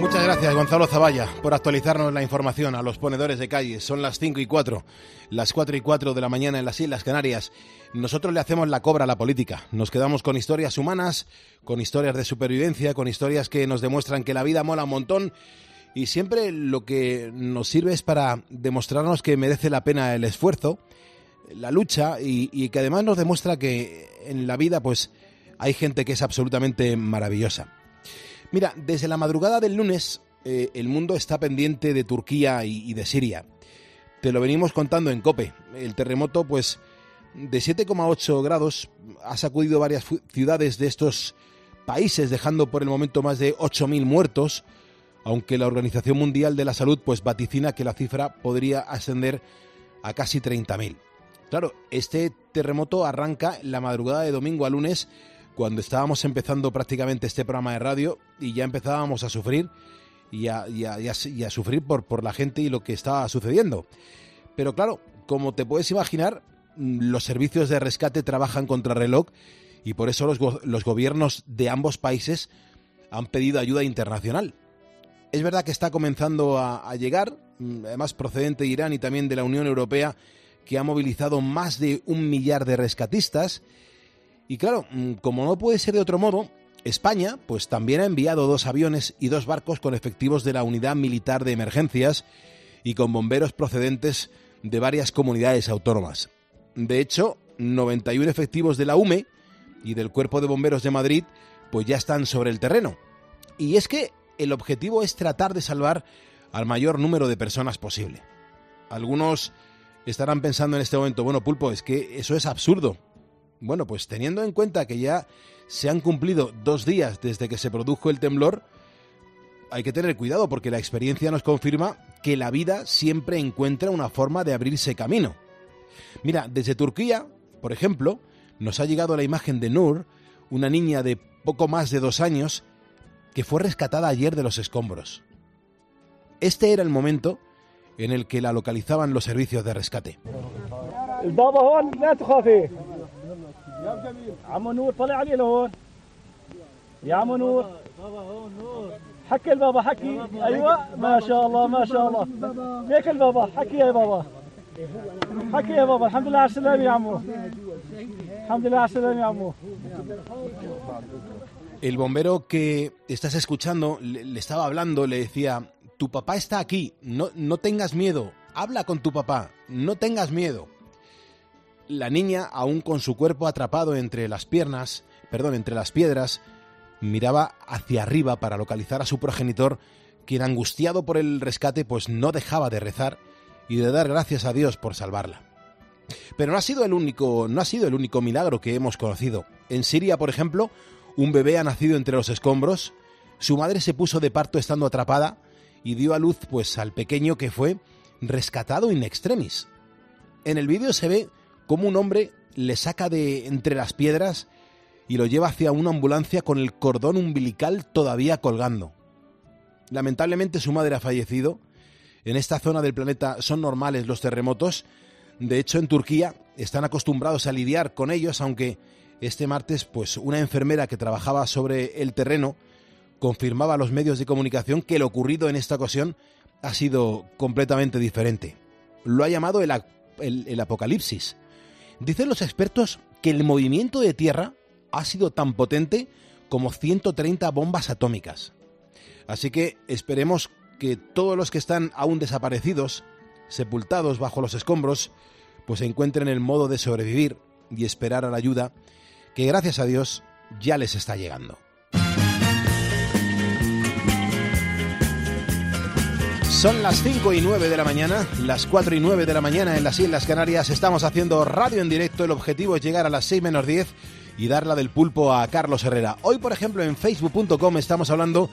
Muchas gracias, Gonzalo Zavalla, por actualizarnos la información a los ponedores de calle. Son las 5 y 4, las 4 y 4 de la mañana en las Islas Canarias. Nosotros le hacemos la cobra a la política. Nos quedamos con historias humanas, con historias de supervivencia, con historias que nos demuestran que la vida mola un montón. Y siempre lo que nos sirve es para demostrarnos que merece la pena el esfuerzo, la lucha y, y que además nos demuestra que en la vida pues hay gente que es absolutamente maravillosa. Mira, desde la madrugada del lunes eh, el mundo está pendiente de Turquía y, de Siria. Te lo venimos contando en COPE. El terremoto, pues, de 7,8 grados ha sacudido varias ciudades de estos países, dejando por el momento más de 8.000 muertos, aunque la Organización Mundial de la Salud pues vaticina que la cifra podría ascender a casi 30.000. Claro, este terremoto arranca la madrugada de domingo a lunes cuando estábamos empezando prácticamente este programa de radio y ya empezábamos a sufrir y a, sufrir por, la gente y lo que estaba sucediendo. Pero claro, como te puedes imaginar, mm, los servicios de rescate trabajan contra reloj y por eso los, los gobiernos de ambos países han pedido ayuda internacional. Es verdad que está comenzando a, a, llegar, mm, además procedente de Irán y también de la Unión Europea, que ha movilizado más de un millar de rescatistas y claro, mm, como no puede ser de otro modo, España pues también ha enviado dos aviones y dos barcos con efectivos de la Unidad Militar de Emergencias y con bomberos procedentes de varias comunidades autónomas. De hecho, 91 efectivos de la UME y del Cuerpo de Bomberos de Madrid pues ya están sobre el terreno. Y es que el objetivo es tratar de salvar al mayor número de personas posible. Algunos estarán pensando en este momento, bueno, Pulpo, es que eso es absurdo. Bueno, pues teniendo en cuenta que ya se han cumplido dos días desde que se produjo el temblor, hay que tener cuidado porque la experiencia nos confirma que la vida siempre encuentra una forma de abrirse camino. Mira, desde Turquía, por ejemplo, nos ha llegado la imagen de Nur, una niña de poco más de dos años, que fue rescatada ayer de los escombros. Este era el momento en el que la localizaban los servicios de rescate. عمو نور طلع علي لهون يا عمو نور بابا هون نور حكي البابا حكي ايوه ما شاء الله ما شاء الله هيك البابا حكي يا بابا حكي يا بابا الحمد لله على السلامه يا عمو الحمد لله على السلامه يا عمو El bombero que estás escuchando le, le, estaba hablando, le decía, tu papá está aquí, no, no tengas miedo, habla con tu papá, no tengas miedo. La niña, aún con su cuerpo atrapado entre las piernas, perdón, entre las piedras, miraba hacia arriba para localizar a su progenitor, quien angustiado por el rescate, pues no dejaba de rezar y de dar gracias a Dios por salvarla. Pero no ha sido el único, no ha sido el único milagro que hemos conocido. En Siria, por ejemplo, un bebé ha nacido entre los escombros, su madre se puso de parto estando atrapada y dio a luz pues al pequeño que fue rescatado in extremis. En el vídeo se ve cómo un hombre le saca de entre las piedras y lo lleva hacia una ambulancia con el cordón umbilical todavía colgando. Lamentablemente su madre ha fallecido. En esta zona del planeta son normales los terremotos. De hecho, en Turquía están acostumbrados a lidiar con ellos, aunque este martes, pues una enfermera que trabajaba sobre el terreno confirmaba a los medios de comunicación que lo ocurrido en esta ocasión ha sido completamente diferente. Lo ha llamado el, el apocalipsis. Dicen los expertos que el movimiento de tierra ha sido tan potente como 130 bombas atómicas. Así que esperemos que todos los que están aún desaparecidos, sepultados bajo los escombros, pues encuentren el modo de sobrevivir y esperar a la ayuda que gracias a Dios ya les está llegando. Son las 5 y 9 de la mañana, las 4 y 9 de la mañana en las Islas Canarias. Estamos haciendo radio en directo. El objetivo es llegar a las 6 menos 10 y darla del pulpo a Carlos Herrera. Hoy, por ejemplo, en facebook.com estamos hablando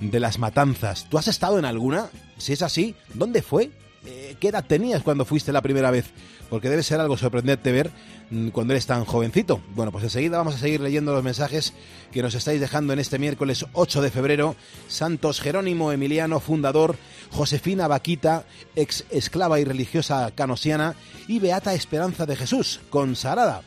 de las matanzas. ¿Tú has estado en alguna? Si es así, ¿dónde fue? Eh, ¿Qué edad tenías cuando fuiste la primera vez? Porque debe ser algo sorprendente ver mm, cuando eres tan jovencito. Bueno, pues enseguida vamos a seguir leyendo los mensajes que nos estáis dejando en este miércoles 8 de febrero. Santos Jerónimo Emiliano, fundador, Josefina Vaquita, ex esclava y religiosa canosiana, y Beata Esperanza de Jesús, consagrada.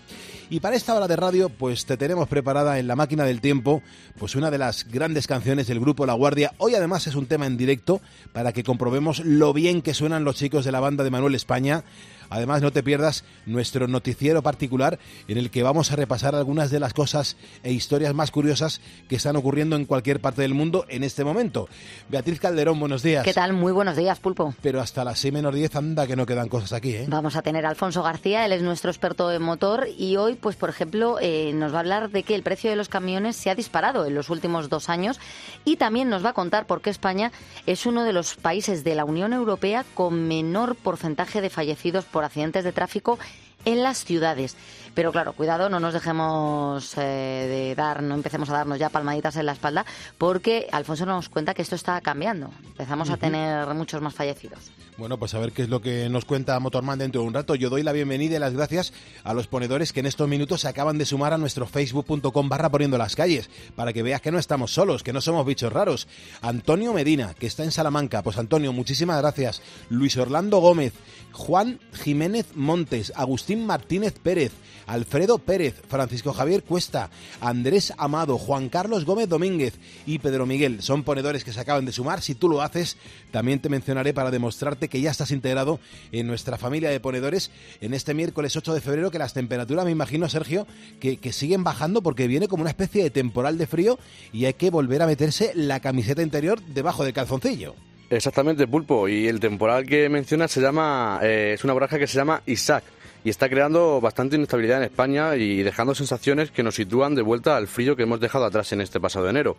Y para esta hora de radio, pues te tenemos preparada en la máquina del tiempo, pues una de las grandes canciones del grupo La Guardia. Hoy además es un tema en directo para que comprobemos lo bien que suenan los chicos de la banda de Manuel España. Además, no te pierdas nuestro noticiero particular en el que vamos a repasar algunas de las cosas e historias más curiosas que están ocurriendo en cualquier parte del mundo en este momento. Beatriz Calderón, buenos días. ¿Qué tal? Muy buenos días, Pulpo. Pero hasta las 6 menos 10 anda que no quedan cosas aquí, ¿eh? Vamos a tener a Alfonso García, él es nuestro experto en motor y hoy, pues por ejemplo, eh, nos va a hablar de que el precio de los camiones se ha disparado en los últimos dos años y también nos va a contar por qué España es uno de los países de la Unión Europea con menor porcentaje de fallecidos por accidentes de tráfico en las ciudades. Pero claro, cuidado, no nos dejemos eh, de dar, no empecemos a darnos ya palmaditas en la espalda, porque Alfonso nos cuenta que esto está cambiando. Empezamos a tener muchos más fallecidos. Bueno, pues a ver qué es lo que nos cuenta Motorman dentro de un rato. Yo doy la bienvenida y las gracias a los ponedores que en estos minutos se acaban de sumar a nuestro facebook.com barra poniendo las calles, para que veas que no estamos solos, que no somos bichos raros. Antonio Medina, que está en Salamanca. Pues Antonio, muchísimas gracias. Luis Orlando Gómez, Juan Jiménez Montes, Agustín Martínez Pérez, Alfredo Pérez, Francisco Javier Cuesta, Andrés Amado, Juan Carlos Gómez Domínguez y Pedro Miguel. Son ponedores que se acaban de sumar. Si tú lo haces, también te mencionaré para demostrarte que ya estás integrado en nuestra familia de ponedores en este miércoles 8 de febrero, que las temperaturas, me imagino, Sergio, que, siguen bajando porque viene como una especie de temporal de frío y hay que volver a meterse la camiseta interior debajo del calzoncillo. Exactamente, Pulpo. Y el temporal que mencionas se llama, eh, es una borraja que se llama Isaac y está creando bastante inestabilidad en España y dejando sensaciones que nos sitúan de vuelta al frío que hemos dejado atrás en este pasado enero.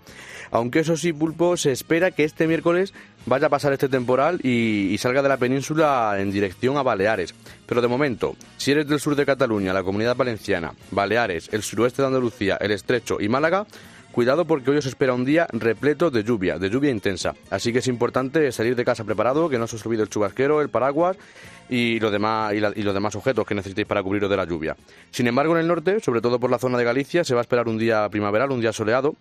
Aunque eso sí, Pulpo, se espera que este miércoles vaya a pasar este temporal y, salga de la península en dirección a Baleares. Pero de momento, si eres del sur de Cataluña, la Comunidad Valenciana, Baleares, el suroeste de Andalucía, el Estrecho y Málaga, Cuidado porque hoy os espera un día repleto de lluvia, de lluvia intensa. Así que es importante salir de casa preparado, que no se os olvide el chubasquero, el paraguas y demás, y los demás objetos que necesitéis para cubriros de la lluvia. Sin embargo, en el norte, sobre todo por la zona de Galicia, se va a esperar un día primaveral, un día soleado.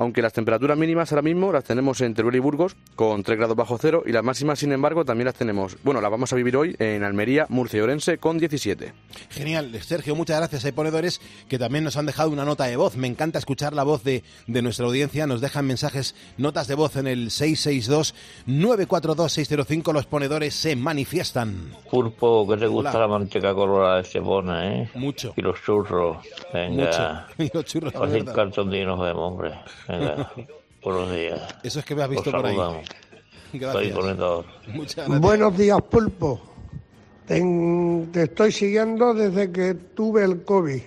Aunque las temperaturas mínimas ahora mismo las tenemos en Teruel y Burgos con 3 grados bajo cero y las máximas, sin embargo, también las tenemos, bueno, las vamos a vivir hoy en Almería, Murcia y Orense con 17. Genial, Sergio, muchas gracias. Hay ponedores que también nos han dejado una nota de voz. Me encanta escuchar la voz de, de nuestra audiencia. Nos dejan mensajes, notas de voz en el 662-942-605. Los ponedores se manifiestan. Pulpo, que te gusta Hola. la manteca colorada de Estepona, ¿eh? Mucho. Y los churros. Venga. Mucho. Y los churros, verdad. cartón vemos, hombre. Venga. Buenos días. Eso es que me has visto por ahí. Gracias. Muchas gracias. Buenos días, Pulpo. Te estoy siguiendo desde que tuve el COVID,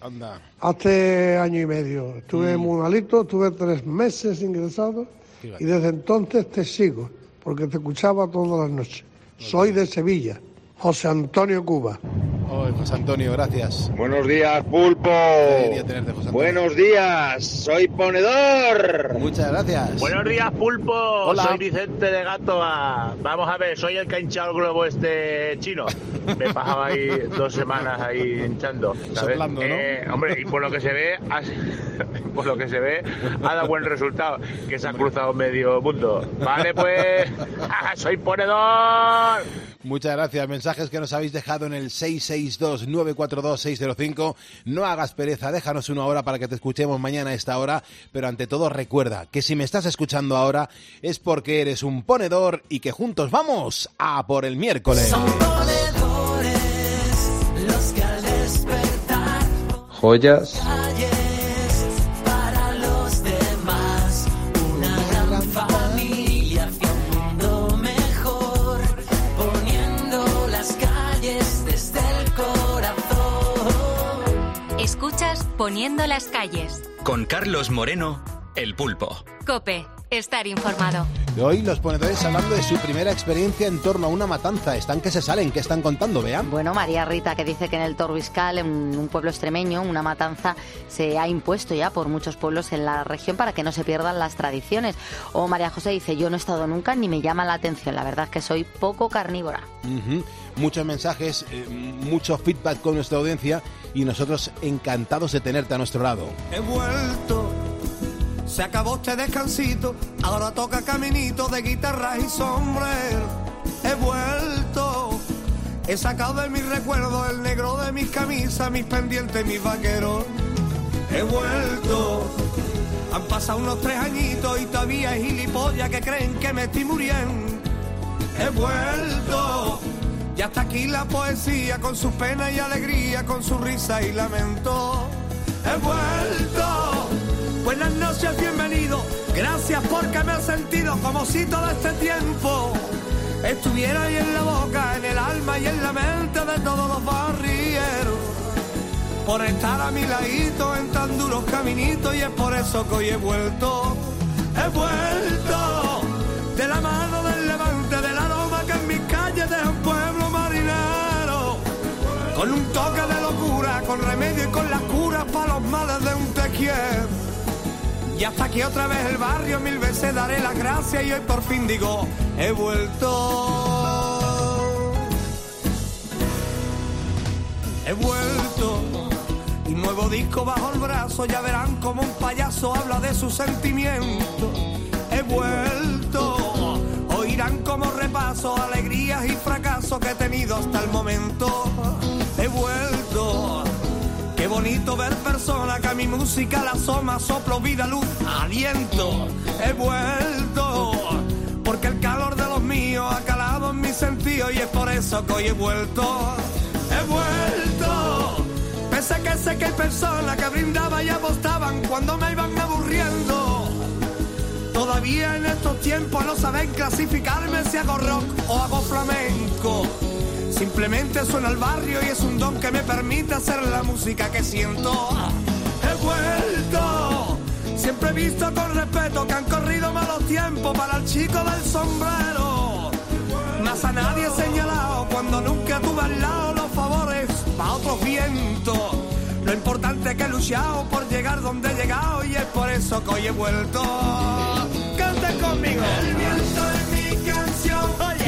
Anda. hace año y medio. Estuve muy malito, tuve tres meses ingresado Fíjate. y desde entonces te sigo, porque te escuchaba todas las noches. Soy de Sevilla, José Antonio Cuba. Oh, José Antonio, gracias. Buenos días, Pulpo. tenerte, José. Buenos días, soy ponedor. Muchas gracias. Buenos días, Pulpo. Hola. Soy Vicente de Gatoa. Vamos a ver, soy el que ha hinchado el globo este chino. Me he pasado ahí dos semanas ahí hinchando. ¿sabes? Soplando, ¿no? Eh, hombre, y por lo que se ve, por lo que se ve, ha dado buen resultado. Que se ha cruzado medio mundo. Vale, pues, soy ponedor. Muchas gracias. Mensajes que nos habéis dejado en el 662-942-605. No hagas pereza, déjanos una hora para que te escuchemos mañana a esta hora. Pero ante todo, recuerda que si me estás escuchando ahora es porque eres un ponedor y que juntos vamos a por el miércoles. joyas, Poniendo las calles. Con Carlos Moreno, El Pulpo. Cope, estar informado. Hoy los ponedores hablando de su primera experiencia en torno a una matanza. Están que se salen, que están contando, vean. Bueno, María Rita, que dice que en el Torbiscal, en un pueblo extremeño, una matanza se ha impuesto ya por muchos pueblos en la región para que no se pierdan las tradiciones. O María José dice, yo no he estado nunca ni me llama la atención, la verdad es que soy poco carnívora. Muchos mensajes, eh, mucho feedback con nuestra audiencia y nosotros encantados de tenerte a nuestro lado. He vuelto, se acabó este descansito, ahora toca caminito de guitarras y sombrero. He vuelto, He sacado de mis recuerdos el negro de mis camisas, mis pendientes, mis vaqueros. He vuelto. Han pasado unos tres añitos y todavía hay gilipollas que creen que me estoy muriendo. He vuelto. Ya está aquí la poesía con su pena y alegría, con su risa y lamento. He vuelto. Buenas noches, bienvenido. Gracias porque me he sentido como si todo este tiempo estuviera ahí en la boca, en el alma y en la mente de todos los barrieros. Por estar a mi ladito en tan duros caminitos y es por eso que hoy he vuelto. He vuelto de la mano del levante, del aroma que en mis calles deja un pueblo marinero. Con un toque de locura, con remedio y con las curas para los males de un te. Y hasta aquí otra vez el barrio, mil veces daré las gracias y hoy por fin digo, he vuelto. He vuelto. Y nuevo disco bajo el brazo, ya verán como un payaso habla de sus sentimientos. He vuelto. Oirán como repaso alegrías y fracasos que he tenido hasta el momento. He vuelto. Qué bonito ver personas que a mi música la asoma, soplo, vida, luz, aliento. He vuelto, porque el calor de los míos ha calado en mi sentido y es por eso que hoy he vuelto. He vuelto, pese que sé que hay personas que brindaban y apostaban cuando me iban aburriendo. Todavía en estos tiempos no saben clasificarme si hago rock o hago flamenco. Simplemente suena al barrio y es un don que me permite hacer la música que siento. He vuelto, siempre he visto con respeto que han corrido malos tiempos para el chico del sombrero. Más a nadie he señalado cuando nunca tuve al lado los favores para otros vientos. Lo importante es que he luchado por llegar donde he llegado y es por eso que hoy he vuelto. Canten conmigo. El viento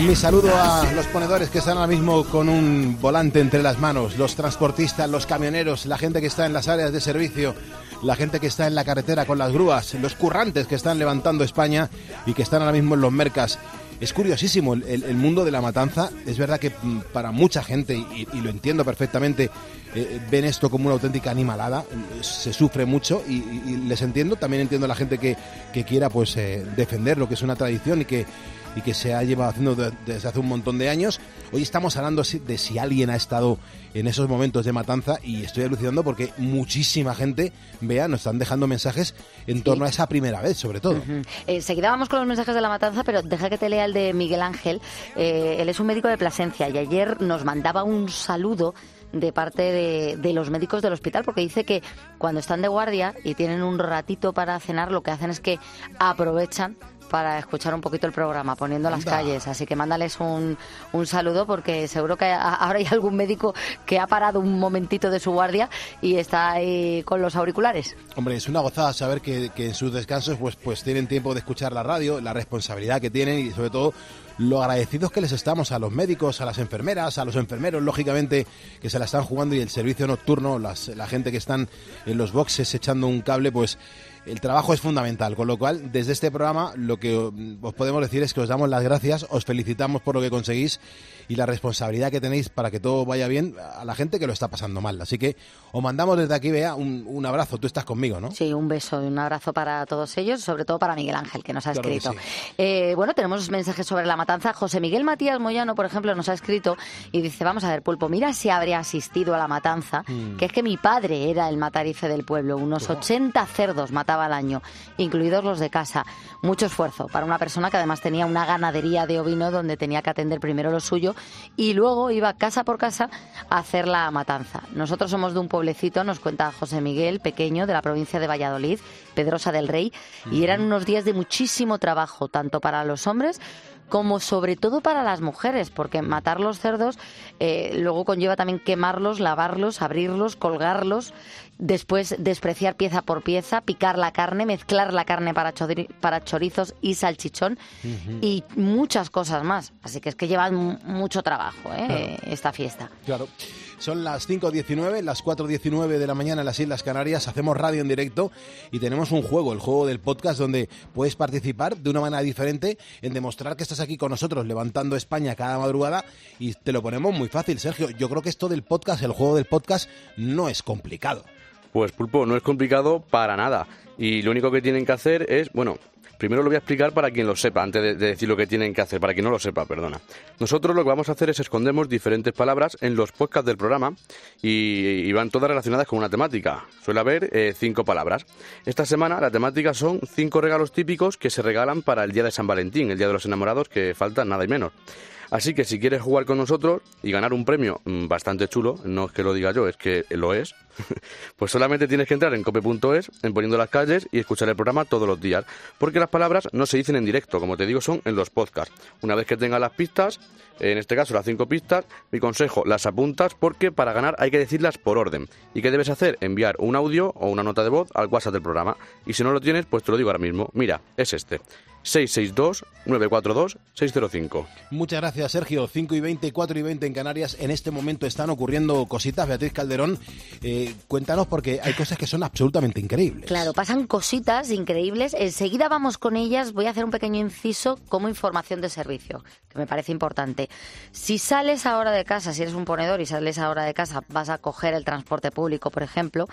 mi saludo a los ponedores que están ahora mismo con un volante entre las manos, los transportistas, los camioneros, la gente que está en las áreas de servicio, la gente que está en la carretera con las grúas, los currantes que están levantando España y que están ahora mismo en los mercas. Es curiosísimo el, mundo de la matanza. Es verdad que mm, para mucha gente, y, lo entiendo perfectamente, eh, ven esto como una auténtica animalada. Se sufre mucho y, les entiendo. También entiendo a la gente que, que quiera pues eh, defender lo que es una tradición y que, y que se ha llevado haciendo de- desde hace un montón de años. Hoy estamos hablando de si alguien ha estado en esos momentos de matanza y estoy alucinando porque muchísima gente, vea, nos están dejando mensajes en torno a esa primera vez, sobre todo. Enseguida vamos con los mensajes de la matanza, pero deja que te lea el de Miguel Ángel. Eh, él es un médico de Plasencia y ayer nos mandaba un saludo de parte de, de los médicos del hospital porque dice que cuando están de guardia y tienen un ratito para cenar, lo que hacen es que aprovechan para escuchar un poquito el programa, poniendo las calles. Así que mándales un, un saludo porque seguro que a- ahora hay algún médico que ha parado un momentito de su guardia y está ahí con los auriculares. Hombre, es una gozada saber que, que en sus descansos pues, pues tienen tiempo de escuchar la radio, la responsabilidad que tienen y sobre todo lo agradecidos que les estamos a los médicos, a las enfermeras, a los enfermeros, lógicamente, que se la están jugando y el servicio nocturno, la gente que están en los boxes echando un cable, pues el trabajo es fundamental. Con lo cual, desde este programa, lo que mm, os podemos decir es que os damos las gracias, os felicitamos por lo que conseguís y la responsabilidad que tenéis para que todo vaya bien a la gente que lo está pasando mal. Así que os mandamos desde aquí, Bea, un, un abrazo. Tú estás conmigo, ¿no? Sí, un beso y un abrazo para todos ellos, sobre todo para Miguel Ángel, que nos ha Claro escrito. sí. Eh, bueno, tenemos mensajes sobre la matanza. José Miguel Matías Moyano, por ejemplo, nos ha escrito y dice, vamos a ver, Pulpo, mira si habría asistido a la matanza, Mm. que es que mi padre era el matarife del pueblo. Unos 80 cerdos mataba al año, incluidos los de casa. Mucho esfuerzo para una persona que además tenía una ganadería de ovino donde tenía que atender primero lo suyo y luego iba casa por casa a hacer la matanza. Nosotros somos de un pueblecito, nos cuenta José Miguel, pequeño, de la provincia de Valladolid, Pedrosa del Rey, y eran unos días de muchísimo trabajo, tanto para los hombres como sobre todo para las mujeres, porque matar los cerdos eh, luego conlleva también quemarlos, lavarlos, abrirlos, colgarlos, después despreciar pieza por pieza, picar la carne, mezclar la carne para, para chorizos y salchichón y muchas cosas más. Así que es que llevan mu- mucho trabajo ¿eh? esta fiesta. Claro. Son las 5.19, las 4.19 de la mañana en las Islas Canarias. Hacemos radio en directo y tenemos un juego, el juego del podcast, donde puedes participar de una manera diferente en demostrar que estás aquí con nosotros, levantando España cada madrugada. Y te lo ponemos muy fácil, Sergio. Yo creo que esto del podcast, el juego del podcast, no es complicado. Pues Pulpo, no es complicado para nada. Y lo único que tienen que hacer es, bueno, Primero lo voy a explicar para quien lo sepa, antes de, decir lo que tienen que hacer, para quien no lo sepa, perdona. Nosotros lo que vamos a hacer es escondemos diferentes palabras en los podcasts del programa y, van todas relacionadas con una temática. Suele haber eh, cinco palabras. Esta semana la temática son cinco regalos típicos que se regalan para el día de San Valentín, el día de los enamorados, que faltan nada y menos. Así que si quieres jugar con nosotros y ganar un premio mm, bastante chulo, no es que lo diga yo, es que lo es, pues solamente tienes que entrar en cope.es, en poniendo las calles y escuchar el programa todos los días. Porque las palabras no se dicen en directo, como te digo, son en los podcasts. Una vez que tengas las pistas, en este caso las cinco pistas, mi consejo, las apuntas porque para ganar hay que decirlas por orden. ¿Y qué debes hacer? Enviar un audio o una nota de voz al WhatsApp del programa. Y si no lo tienes, pues te lo digo ahora mismo. Mira, es este. 662-942-605. Muchas gracias, Sergio. 5 y 20, 4 y 20 en Canarias. En este momento están ocurriendo cositas. Beatriz Calderón, eh, cuéntanos porque hay cosas que son absolutamente increíbles. Claro, pasan cositas increíbles. Enseguida vamos con ellas. Voy a hacer un pequeño inciso como información de servicio, que me parece importante. Si sales ahora de casa, si eres un ponedor y sales ahora de casa, vas a coger el transporte público, por ejemplo,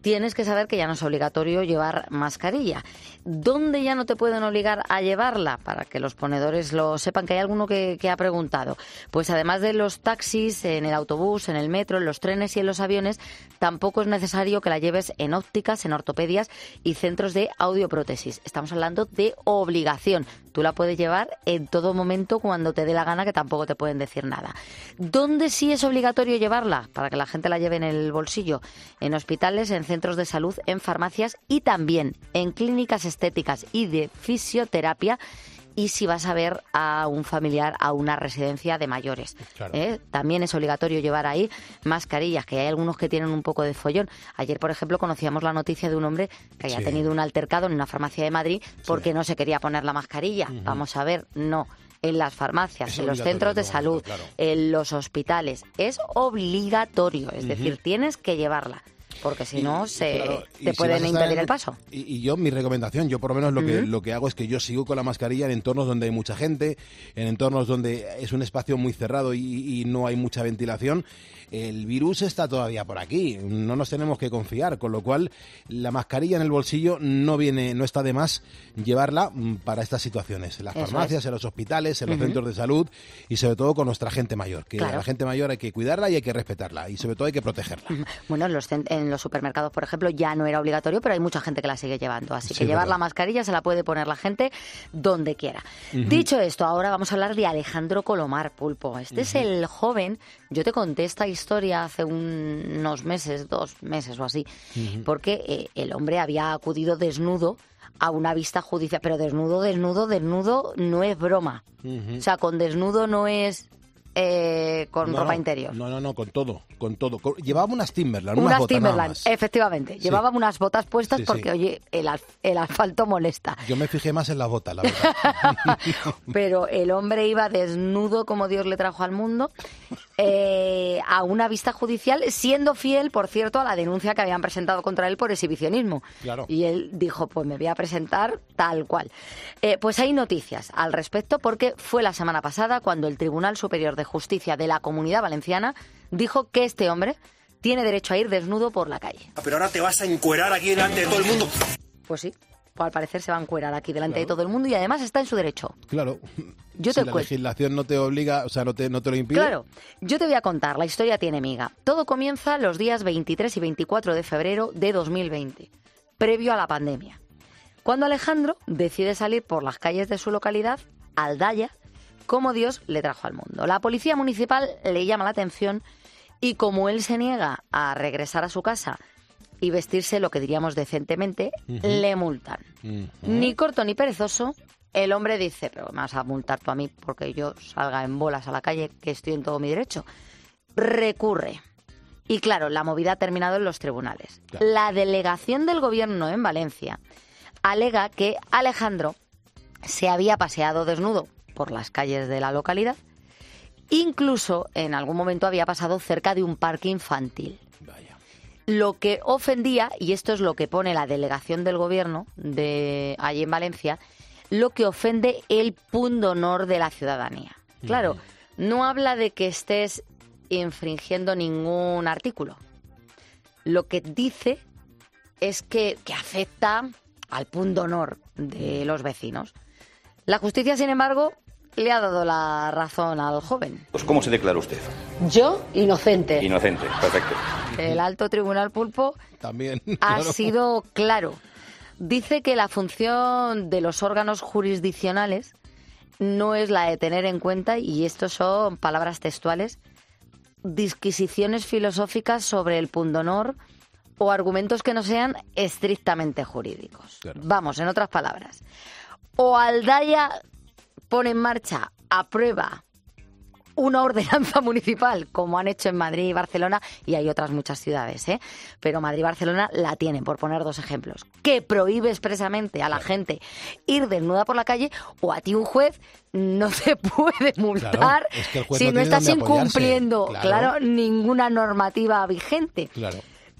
tienes que saber que ya no es obligatorio llevar mascarilla. ¿Dónde ya no te pueden obligar a llevarla? Para que los ponedores lo sepan, que hay alguno que, ha preguntado. Pues además de los taxis, en el autobús, en el metro, en los trenes y en los aviones, tampoco es necesario que la lleves en ópticas, en ortopedias y centros de audioprótesis. Estamos hablando de obligación. Tú la puedes llevar en todo momento cuando te dé la gana, que tampoco te pueden decir nada. ¿Dónde sí es obligatorio llevarla? Para que la gente la lleve en el bolsillo. En hospitales, en centros de salud, en farmacias y también en clínicas estéticas y de fisioterapia y si vas a ver a un familiar a una residencia de mayores. ¿eh? También es obligatorio llevar ahí mascarillas, que hay algunos que tienen un poco de follón. Ayer, por ejemplo, conocíamos la noticia de un hombre que había tenido un altercado en una farmacia de Madrid porque no se quería poner la mascarilla. Vamos a ver, no en las farmacias, en los centros de salud, en los hospitales. Es obligatorio, es decir, tienes que llevarla porque si no se te pueden impedir el paso. Y, yo mi recomendación, yo por lo menos lo que lo que hago es que yo sigo con la mascarilla en entornos donde hay mucha gente, en entornos donde es un espacio muy cerrado y, y no hay mucha ventilación el virus está todavía por aquí, no nos tenemos que confiar, con lo cual la mascarilla en el bolsillo no viene, no está de más llevarla mm, para estas situaciones, en las farmacias, en los hospitales, en los centros de salud y sobre todo con nuestra gente mayor, que la gente mayor hay que cuidarla y hay que respetarla y sobre todo hay que protegerla. Bueno, los, en los supermercados, por ejemplo, ya no era obligatorio, pero hay mucha gente que la sigue llevando, así que llevar la mascarilla se la puede poner la gente donde quiera. Dicho esto, ahora vamos a hablar de Alejandro Colomar Pulpo. Este es el joven, yo te conté esta historia hace unos meses, dos meses o así, porque eh, el hombre había acudido desnudo a una vista judicial, pero desnudo, desnudo, desnudo no es broma. O sea, con desnudo no es eh, con ropa interior. No, no, no, con todo, con todo. llevaba unas Timberland, unas, botas Timberland, efectivamente. Llevaba unas botas puestas porque, oye, el, el, asfalto molesta. Yo me fijé más en las botas, la verdad. Pero el hombre iba desnudo como Dios le trajo al mundo eh, a una vista judicial, siendo fiel, por cierto, a la denuncia que habían presentado contra él por exhibicionismo. Claro. Y él dijo, pues me voy a presentar tal cual. Eh, pues hay noticias al respecto porque fue la semana pasada cuando el Tribunal Superior de Justicia de la Comunidad Valenciana dijo que este hombre tiene derecho a ir desnudo por la calle. Ah, pero ahora te vas a encuerar aquí delante de todo el mundo. Pues sí, pues al parecer se va a encuerar aquí delante de todo el mundo y además está en su derecho. Claro. Yo si la legislación no te obliga, o sea, no te, no te lo impide. Claro. Yo te voy a contar, la historia tiene miga. Todo comienza los días 23 y 24 de febrero de 2020, previo a la pandemia. Cuando Alejandro decide salir por las calles de su localidad, Aldaya, como Dios le trajo al mundo. La policía municipal le llama la atención y como él se niega a regresar a su casa y vestirse lo que diríamos decentemente, le multan. Ni corto ni perezoso, el hombre dice, pero me vas a multar tú a mí porque yo salga en bolas a la calle, que estoy en todo mi derecho. Recurre. Y claro, la movida ha terminado en los tribunales. La delegación del gobierno en Valencia alega que Alejandro se había paseado desnudo por las calles de la localidad Incluso en algún momento había pasado cerca de un parque infantil. Lo que ofendía, y esto es lo que pone la delegación del gobierno de allí en Valencia, lo que ofende el pundonor de la ciudadanía. Claro, no habla de que estés infringiendo ningún artículo. Lo que dice es que, que afecta al pundonor de los vecinos. La justicia, sin embargo, le ha dado la razón al joven. Pues ¿cómo se declara usted? Yo, inocente. Inocente, perfecto. El alto tribunal pulpo También. ha sido claro. Dice que la función de los órganos jurisdiccionales no es la de tener en cuenta, y esto son palabras textuales, disquisiciones filosóficas sobre el pundonor o argumentos que no sean estrictamente jurídicos. Vamos, en otras palabras. O Aldaya pone en marcha, aprueba una ordenanza municipal, como han hecho en Madrid y Barcelona, y hay otras muchas ciudades, ¿eh? Pero Madrid y Barcelona la tienen, por poner dos ejemplos, que prohíbe expresamente a la gente ir desnuda por la calle, o a ti un juez no te puede multar es que si no estás incumpliendo, Claro. claro, ninguna normativa vigente. Claro.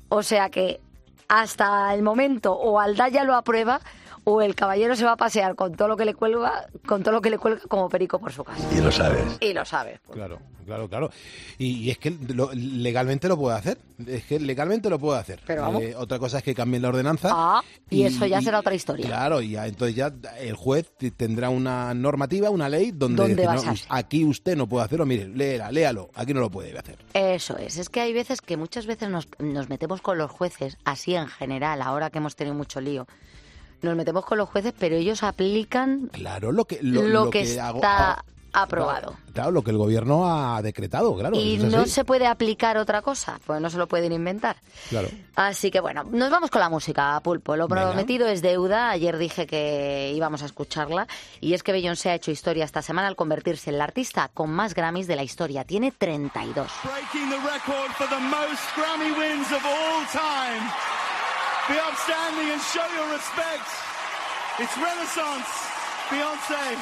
O sea que hasta el momento o Aldaya lo aprueba o el caballero se va a pasear con todo lo que le cuelga, con todo lo que le cuelga como perico por su casa. Y lo sabes. Y lo sabe. Claro, claro, claro. Y, y es que lo- legalmente lo puede hacer. Es que legalmente lo puede hacer. Pero vamos. Eh, otra cosa es que cambien la ordenanza. Ah, y, eso ya será otra historia. Claro, y ya, entonces ya el juez tendrá una normativa, una ley donde ¿Dónde dice, vas no, a us- aquí usted no puede hacerlo, mire, léela, léalo, aquí no lo puede hacer. Eso es. Es que hay veces que muchas veces nos, nos metemos con los jueces, así en general, ahora que hemos tenido mucho lío. Nos metemos con los jueces, pero ellos aplican Claro, lo que lo, lo, lo que, hago- está ah, aprobado. Claro, lo que el gobierno ha decretado, claro. y es no se puede aplicar otra cosa, pues no se lo pueden inventar. Claro. Así que bueno, nos vamos con la música, Pulpo. Lo Venga. prometido es deuda. Ayer dije que íbamos a escucharla. Y es que Beyoncé ha hecho historia esta semana al convertirse en la artista con más Grammys de la historia. Tiene 32. Be upstanding and show your respect. It's Renaissance, Beyonce.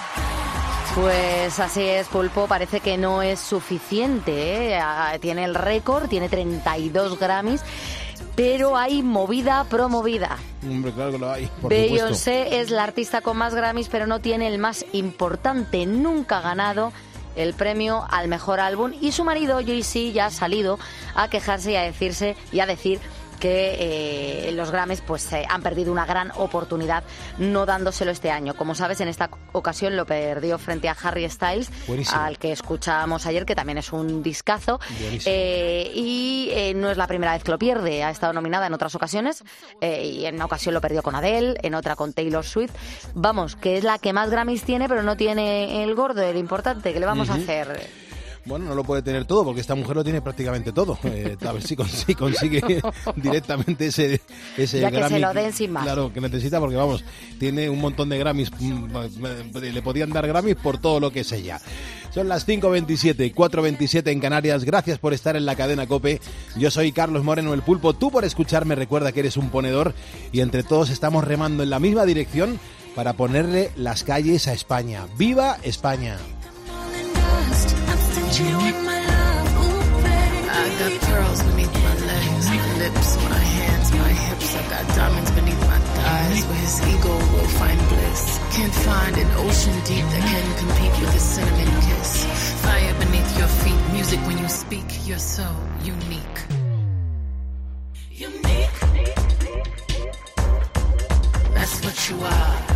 Pues así es, Pulpo. Parece que no es suficiente. ¿eh? Tiene el récord, tiene 32 Grammys. Pero hay movida promovida. Hombre, claro que lo hay, por supuesto. Beyoncé es la artista con más Grammys, pero no tiene el más importante. Nunca ha ganado el premio al mejor álbum. Y su marido, Jay-Z, ya ha salido a quejarse y a decirse y a decir que eh, los Grammys pues eh, han perdido una gran oportunidad no dándoselo este año. Como sabes, en esta ocasión lo perdió frente a Harry Styles, Buenísimo. al que escuchábamos ayer, que también es un discazo. Eh, y eh, no es la primera vez que lo pierde. Ha estado nominada en otras ocasiones eh, y en una ocasión lo perdió con Adele, en otra con Taylor Swift. Vamos, que es la que más Grammys tiene, pero no tiene el gordo, el importante. ¿Qué le vamos a hacer? Bueno, no lo puede tener todo porque esta mujer lo tiene prácticamente todo. Eh, a ver si consigue, consigue directamente ese, ese Ya que se lo den sin más. Claro, que necesita porque vamos, tiene un montón de Grammys. mm, Le podían dar Grammys por todo lo que es ella. Son las 5.27, 4.27 en Canarias. Gracias por estar en la cadena Cope. Yo soy Carlos Moreno, el pulpo. Tú por escucharme recuerda que eres un ponedor y entre todos estamos remando en la misma dirección para ponerle las calles a España. ¡Viva España! I got pearls beneath my legs, lips my hands, my hips. I got diamonds beneath my thighs, where his ego will find bliss. Can't find an ocean deep that can compete with cinnamon kiss. Fire beneath your feet, music when you speak. You're so unique. Unique. That's what you are.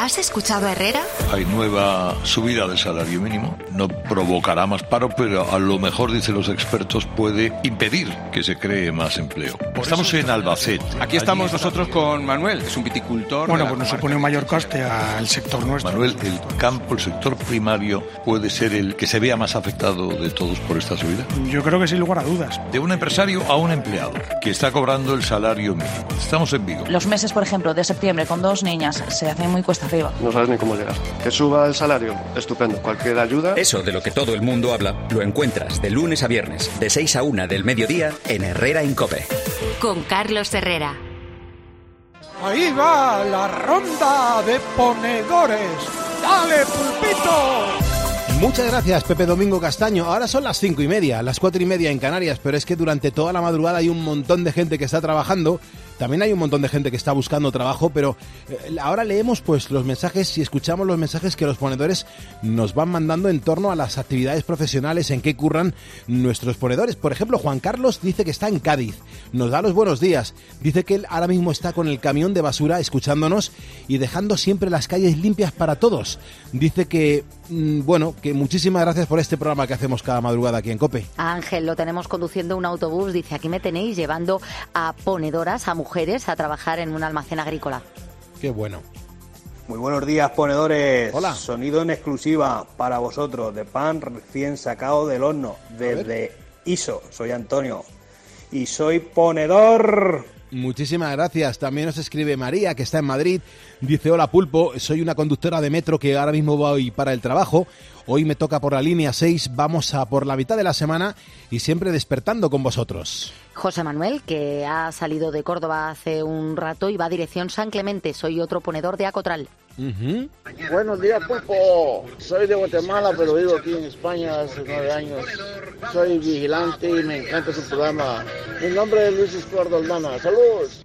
¿Has escuchado a Herrera? Hay nueva subida del salario mínimo. No provocará más paro, pero a lo mejor, dicen los expertos, puede impedir que se cree más empleo. Estamos en Albacete. Aquí estamos nosotros con Manuel, que es un viticultor. Bueno, pues nos supone un mayor coste al sector nuestro. Manuel, el campo, el sector primario, puede ser el que se vea más afectado de todos por esta subida. Yo creo que sin lugar a dudas. De un empresario a un empleado que está cobrando el salario mínimo. Estamos en Vigo. Los meses, por ejemplo, de septiembre con dos niñas se hacen muy cuesta arriba. No sabes ni cómo llegar. Que suba el salario, estupendo. Cualquier ayuda. Eso de lo que todo el mundo habla lo encuentras de lunes a viernes, de 6 a 1 del mediodía en Herrera Incope. Con Carlos Herrera. Ahí va la ronda de ponedores. ¡Dale, pulpito! Muchas gracias, Pepe Domingo Castaño. Ahora son las cinco y media, las cuatro y media en Canarias, pero es que durante toda la madrugada hay un montón de gente que está trabajando. También hay un montón de gente que está buscando trabajo, pero eh, ahora leemos pues los mensajes y escuchamos los mensajes que los ponedores nos van mandando en torno a las actividades profesionales en que curran nuestros ponedores. Por ejemplo, Juan Carlos dice que está en Cádiz, nos da los buenos días, dice que él ahora mismo está con el camión de basura escuchándonos y dejando siempre las calles limpias para todos. Dice que mm, bueno, que muchísimas gracias por este programa que hacemos cada madrugada aquí en Cope. Ángel lo tenemos conduciendo un autobús, dice, aquí me tenéis llevando a ponedoras, a mujeres, a trabajar en un almacén agrícola. Qué bueno. Muy buenos días, ponedores. Hola. Sonido en exclusiva para vosotros, de pan recién sacado del horno, desde ISO. Soy Antonio y soy ponedor. Muchísimas gracias. También nos escribe María, que está en Madrid. Dice, hola Pulpo, soy una conductora de metro que ahora mismo voy para el trabajo. Hoy me toca por la línea 6, vamos a por la mitad de la semana y siempre despertando con vosotros. José Manuel, que ha salido de Córdoba hace un rato y va a dirección San Clemente. Soy otro ponedor de Acotral. Buenos días, Pulpo. Soy de Guatemala, pero vivo aquí en España hace nueve años. Soy vigilante y me encanta su programa. Mi nombre es Luis Estuardo Aldana. ¡Saludos!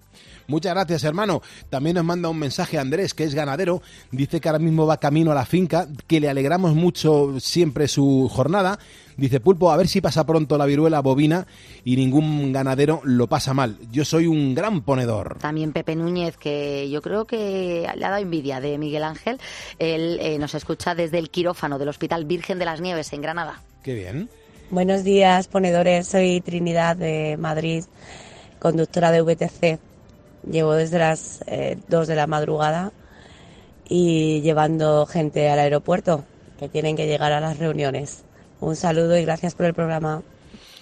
Muchas gracias, hermano. También nos manda un mensaje Andrés, que es ganadero. Dice que ahora mismo va camino a la finca, que le alegramos mucho siempre su jornada. Dice Pulpo, a ver si pasa pronto la viruela bovina y ningún ganadero lo pasa mal. Yo soy un gran ponedor. También Pepe Núñez, que yo creo que le ha dado envidia de Miguel Ángel. Él eh, nos escucha desde el quirófano del Hospital Virgen de las Nieves en Granada. Qué bien. Buenos días, ponedores. Soy Trinidad de Madrid, conductora de VTC. Llevo desde las 2 de la madrugada y llevando gente al aeropuerto que tienen que llegar a las reuniones. Un saludo y gracias por el programa.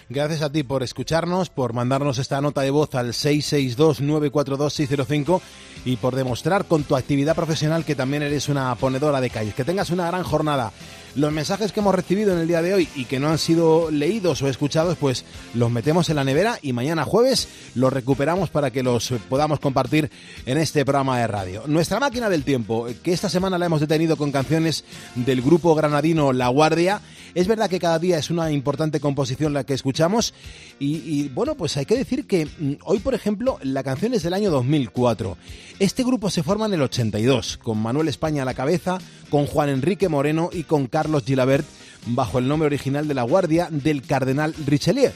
Gracias a ti por escucharnos, por mandarnos esta nota de voz al 662-942-605 y por demostrar con tu actividad profesional que también eres una ponedora de calles. Que tengas una gran jornada. Los mensajes que hemos recibido en el día de hoy y que no han sido leídos o escuchados, pues los metemos en la nevera y mañana jueves los recuperamos para que los podamos compartir en este programa de radio. Nuestra máquina del tiempo, que esta semana la hemos detenido con canciones del grupo granadino La Guardia. Es verdad que cada día es una importante composición la que escuchamos y, bueno, pues hay que decir que mm, hoy, por ejemplo, la canción es del año 2004. Este grupo se forma en el 82, con Manuel España a la cabeza, con Juan Enrique Moreno y con Carlos Gilabert bajo el nombre original de La Guardia del Cardenal Richelieu.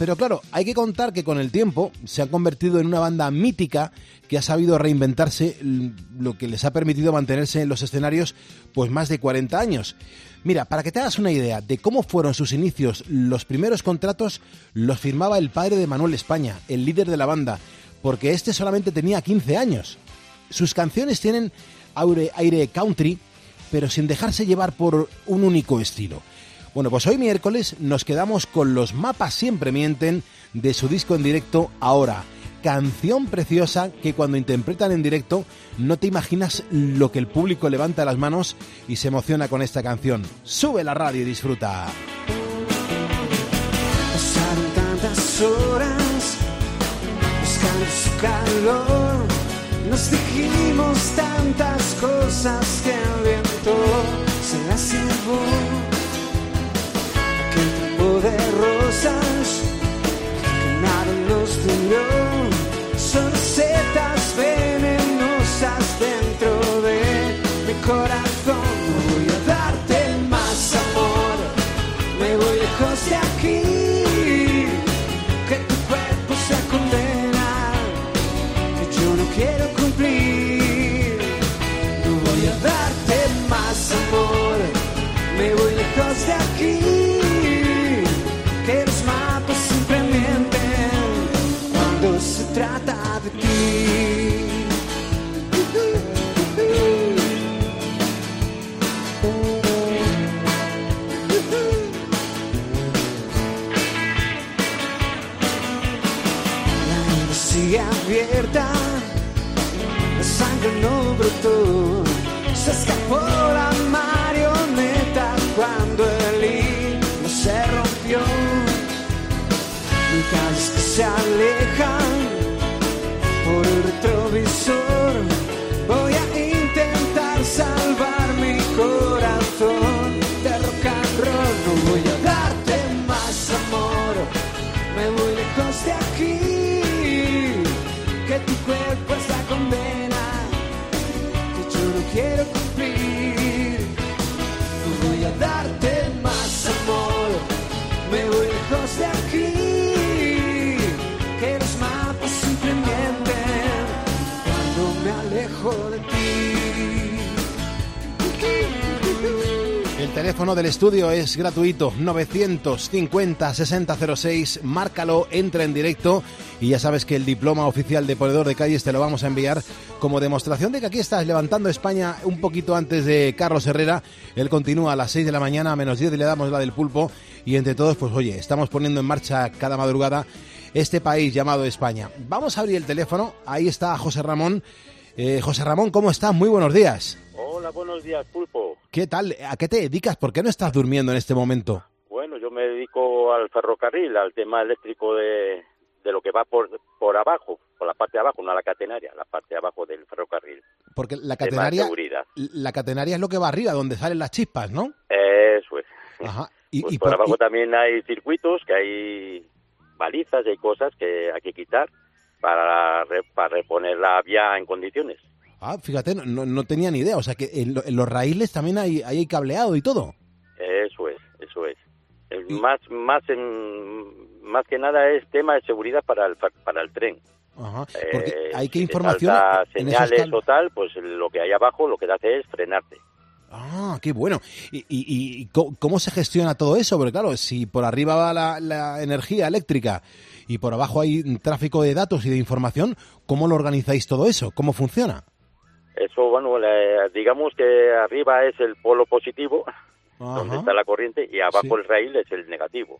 Pero claro, hay que contar que con el tiempo se han convertido en una banda mítica que ha sabido reinventarse, lo que les ha permitido mantenerse en los escenarios pues más de 40 años. Mira, para que te hagas una idea de cómo fueron sus inicios, los primeros contratos los firmaba el padre de Manuel España, el líder de la banda, porque este solamente tenía 15 años. Sus canciones tienen aire, aire country, pero sin dejarse llevar por un único estilo. Bueno, pues hoy miércoles nos quedamos con los mapas siempre mienten de su disco en directo ahora. Canción preciosa que cuando interpretan en directo no te imaginas lo que el público levanta las manos y se emociona con esta canción. Sube la radio y disfruta. Pasaron tantas horas buscando su. Nos dijimos tantas cosas que el viento se las llevó. De rosas que los. Abierta, la sangre no brotó, se escapó la marioneta cuando el hilo se rompió. Calles que se alejan retrovisor. Voy a intentar salvar mi corazón de rock and roll. No voy a darte más amor, me voy lejos de aquí. Que tu cuerpo es la condena que yo no quiero El teléfono del estudio es gratuito, 950-6006, márcalo, entra en directo y ya sabes que el diploma oficial de ponedor de calles te lo vamos a enviar como demostración de que aquí estás levantando España un poquito antes de Carlos Herrera. Él continúa a las 6 de la mañana, a menos 10 y le damos la del pulpo y entre todos, pues oye, estamos poniendo en marcha cada madrugada este país llamado España. Vamos a abrir el teléfono, ahí está José Ramón. Eh, José Ramón, ¿cómo estás? Muy buenos días. Hola, buenos días, Pulpo. ¿Qué tal? ¿A qué te dedicas? ¿Por qué no estás durmiendo en este momento? Bueno, yo me dedico al ferrocarril, al tema eléctrico de, de lo que va por, por abajo, por la parte de abajo, no la catenaria, la parte de abajo del ferrocarril. Porque la catenaria, la catenaria es lo que va arriba, donde salen las chispas, ¿no? Eso es. Ajá. Y, Pues y por por- abajo también hay circuitos, que hay balizas y hay cosas que hay que quitar para, para reponer la vía en condiciones. Ah, fíjate, no- no, tenía ni idea. O sea que en, lo- en los raíles también hay, cableado y todo. Eso es, eso es. El más, más, en, más que nada es tema de seguridad para el, para el tren. Ajá. Porque Eh, hay que si información señales o tal, pues lo que hay abajo lo que hace es frenarte. Ah, qué bueno. ¿Y, y- cómo se gestiona todo eso? Porque claro, si por arriba va la, la energía eléctrica y por abajo hay tráfico de datos y de información, ¿cómo lo organizáis todo eso? ¿Cómo funciona? Eso, bueno, la- digamos que arriba es el polo positivo, donde está la corriente, y abajo Sí. el raíl es el negativo.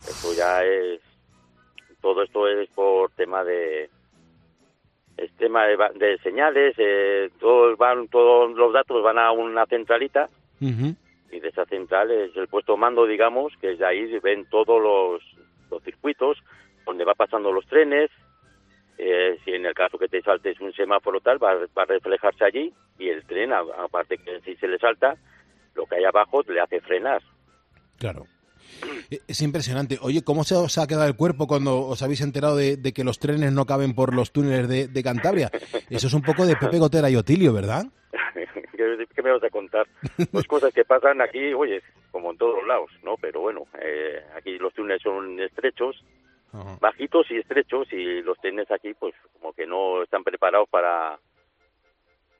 Eso ya es... Todo esto es por tema de... Es tema de, señales, eh, todos, van, todos los datos van a una centralita y de esa central es el puesto mando, digamos, que es de ahí ven todos los, los circuitos donde va pasando los trenes. Eh, si en el caso que te saltes un semáforo tal, va, va a reflejarse allí y el tren, aparte que si se le salta, lo que hay abajo le hace frenar. Claro. Eh, Es impresionante. Oye, ¿cómo se os ha quedado el cuerpo cuando os habéis enterado de, de que los trenes no caben por los túneles de, de Cantabria? Eso es un poco de Pepe Gotera y Otilio, ¿verdad? ¿Qué, qué me vas a contar? Pues cosas que pasan aquí, oye, como en todos lados, ¿no? Pero bueno, eh, aquí los túneles son estrechos, bajitos y estrechos, y los trenes aquí, pues como que no están preparados para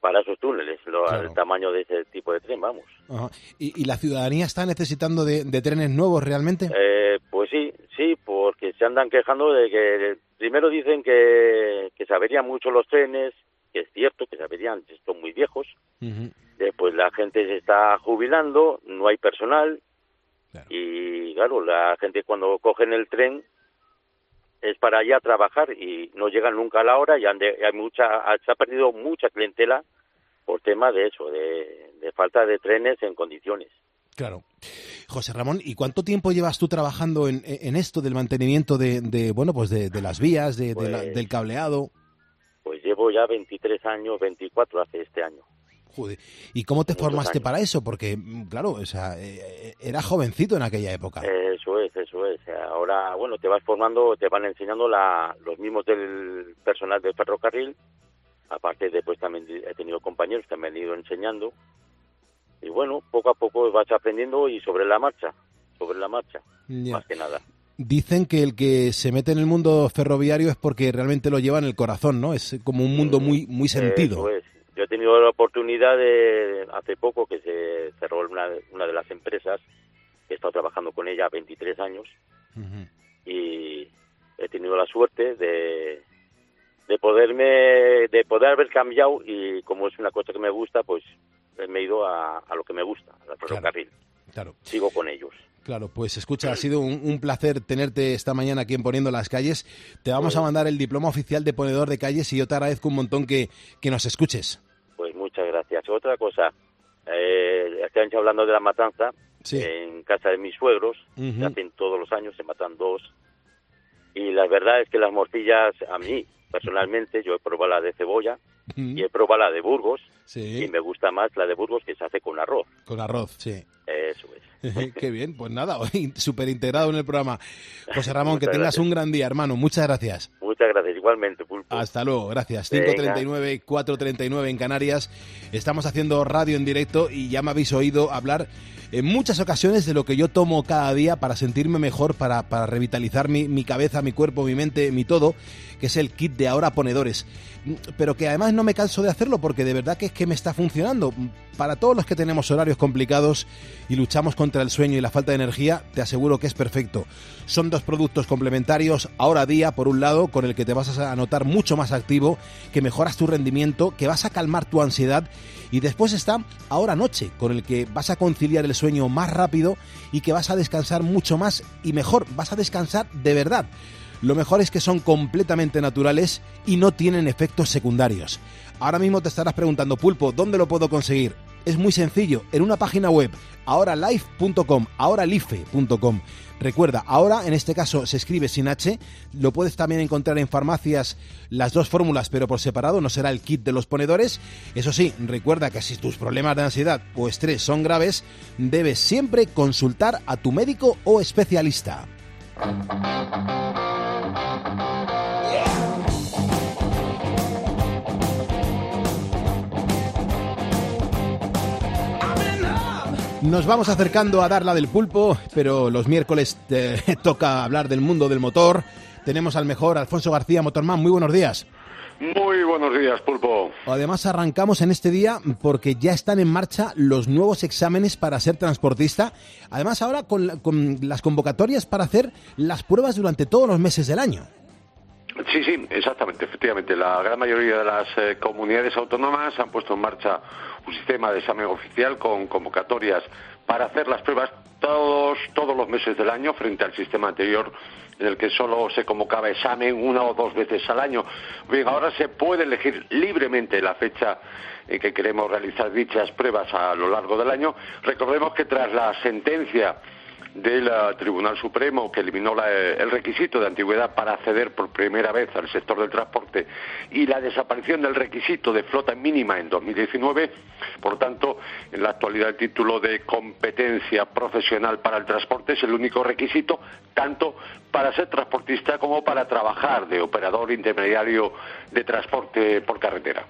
para esos túneles, lo- el tamaño de ese tipo de tren, vamos. Ajá. ¿Y, y la ciudadanía está necesitando de, de trenes nuevos realmente? Eh, pues sí, sí, porque se andan quejando de que primero dicen que, que se averían mucho los trenes, que es cierto que se averían, son muy viejos. Después la gente se está jubilando, no hay personal y claro, la gente cuando cogen el tren es para allá trabajar y no llegan nunca a la hora y han de- hay mucha, se ha perdido mucha clientela por tema de eso, de, de falta de trenes en condiciones. Claro. José Ramón, ¿y cuánto tiempo llevas tú trabajando en, en esto del mantenimiento de, de, bueno, pues de, de las vías, de, de la- Pues- del cableado? Pues llevo ya 23 años, 24 hace este año. Joder. ¿Y cómo te Muchos formaste años. para eso? Porque, mm, claro, o sea, eh, era jovencito en aquella época. Eso es, eso es. Ahora, bueno, te vas formando, te van enseñando la, los mismos del personal del ferrocarril. Aparte, después también he tenido compañeros que me han ido enseñando. Y bueno, poco a poco vas aprendiendo y sobre la marcha, sobre la marcha, más que nada. Dicen que el que se mete en el mundo ferroviario es porque realmente lo lleva en el corazón, ¿no? Es como un mundo muy, muy sentido. Eso es. Yo he tenido la oportunidad de, hace poco que se cerró una, una de las empresas, he estado trabajando con ella 23 años, y he tenido la suerte de, de poderme, de poder haber cambiado y como es una cosa que me gusta, pues me he ido a, a lo que me gusta, al ferrocarril. Claro. Sigo con ellos. Claro, pues escucha, ha sido un, un placer tenerte esta mañana aquí en Poniendo las Calles. Te vamos a mandar el diploma oficial de ponedor de calles y yo te agradezco un montón que, que nos escuches. Otra cosa, eh, están hablando de la matanza Sí. en casa de mis suegros, Ujú. se hacen todos los años, se matan dos. Y la verdad es que las morcillas, a mí, personalmente, yo he probado la de cebolla y he probado la de Burgos Sí. y me gusta más la de Burgos que se hace con arroz. Con arroz, sí. Eso es. Qué bien, pues nada, súper integrado en el programa. José Ramón, que tengas gracias. un gran día, hermano. Muchas gracias. Muchas gracias, igualmente, Pulpo. Hasta luego, gracias. Venga. 5.39, 4.39 en Canarias. Estamos haciendo radio en directo y ya me habéis oído hablar en muchas ocasiones de lo que yo tomo cada día para sentirme mejor, para, para revitalizar mi, mi cabeza, mi cuerpo, mi mente, mi todo, que es el kit de ahora ponedores. Pero que además no me canso de hacerlo porque de verdad que es que me está funcionando. Para todos los que tenemos horarios complicados y luchamos contra el sueño y la falta de energía, te aseguro que es perfecto. Son dos productos complementarios, ahora día, por un lado, con el que te vas a notar mucho más activo, que mejoras tu rendimiento, que vas a calmar tu ansiedad. Y después está ahora noche, con el que vas a conciliar el sueño más rápido y que vas a descansar mucho más y mejor, vas a descansar de verdad. Lo mejor es que son completamente naturales y no tienen efectos secundarios. Ahora mismo te estarás preguntando, Pulpo, ¿dónde lo puedo conseguir? Es muy sencillo, en una página web, ahoralife.com, ahoralife.com. Recuerda, ahora en este caso se escribe sin H, lo puedes también encontrar en farmacias las dos fórmulas, pero por separado, no será el kit de los ponedores. Eso sí, recuerda que si tus problemas de ansiedad o estrés son graves, debes siempre consultar a tu médico o especialista. Nos vamos acercando a dar la del pulpo, pero los miércoles eh, toca hablar del mundo del motor. Tenemos al mejor Alfonso García Motorman. Muy buenos días. Muy buenos días, Pulpo. Además arrancamos en este día porque ya están en marcha los nuevos exámenes para ser transportista. Además ahora con, con las convocatorias para hacer las pruebas durante todos los meses del año. Sí, sí, exactamente, efectivamente. La gran mayoría de las eh, comunidades autónomas han puesto en marcha un sistema de examen oficial con convocatorias para hacer las pruebas todos, todos los meses del año frente al sistema anterior en el que solo se convocaba examen una o dos veces al año. Bien, ahora se puede elegir libremente la fecha en que queremos realizar dichas pruebas a lo largo del año. Recordemos que tras la sentencia del Tribunal Supremo que eliminó el requisito de antigüedad para acceder por primera vez al sector del transporte y la desaparición del requisito de flota mínima en 2019. Por tanto, en la actualidad el título de competencia profesional para el transporte es el único requisito tanto para ser transportista como para trabajar de operador intermediario de transporte por carretera.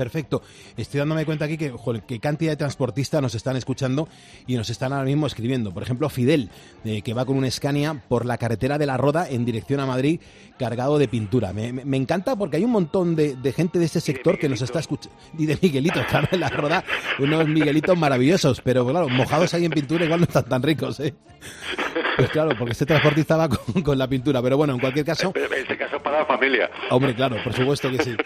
Perfecto. Estoy dándome cuenta aquí que, joder, qué cantidad de transportistas nos están escuchando y nos están ahora mismo escribiendo. Por ejemplo, Fidel, eh, que va con un Scania por la carretera de la Roda en dirección a Madrid cargado de pintura. Me, me- me encanta porque hay un montón de, de gente de este sector que nos está escuchando. Y de Miguelitos, claro, en la Roda, unos Miguelitos maravillosos, pero claro, mojados ahí en pintura igual no están tan ricos, ¿eh? Pues claro, porque este transportista va con, con la pintura. Pero bueno, en cualquier caso... En este caso para la familia. Hombre, claro, por supuesto que sí.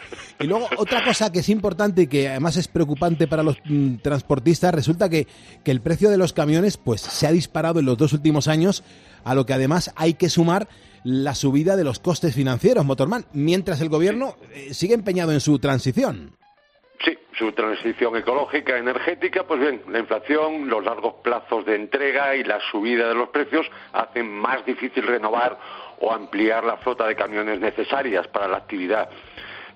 Y luego otra cosa que es importante y que además es preocupante para los mm, transportistas, resulta que, que el precio de los camiones pues se ha disparado en los dos últimos años, a lo que además hay que sumar la subida de los costes financieros, Motorman, mientras el gobierno eh, sigue empeñado en su transición. Sí, su transición ecológica, energética, pues bien, la inflación, los largos plazos de entrega y la subida de los precios hacen más difícil renovar o ampliar la flota de camiones necesarias para la actividad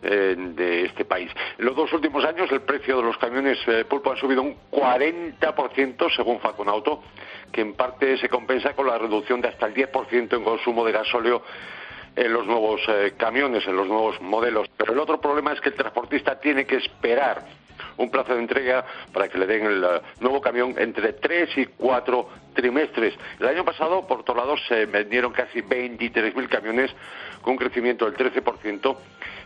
eh, de este país. En los dos últimos años el precio de los camiones eh, pulpo ha subido un 40% según Faconauto, que en parte se compensa con la reducción de hasta el 10% en consumo de gasóleo en los nuevos eh, camiones, en los nuevos modelos. Pero el otro problema es que el transportista tiene que esperar un plazo de entrega para que le den el eh, nuevo camión entre tres y cuatro trimestres. El año pasado, por otro lado, se vendieron casi 23.000 camiones con un crecimiento del 13%.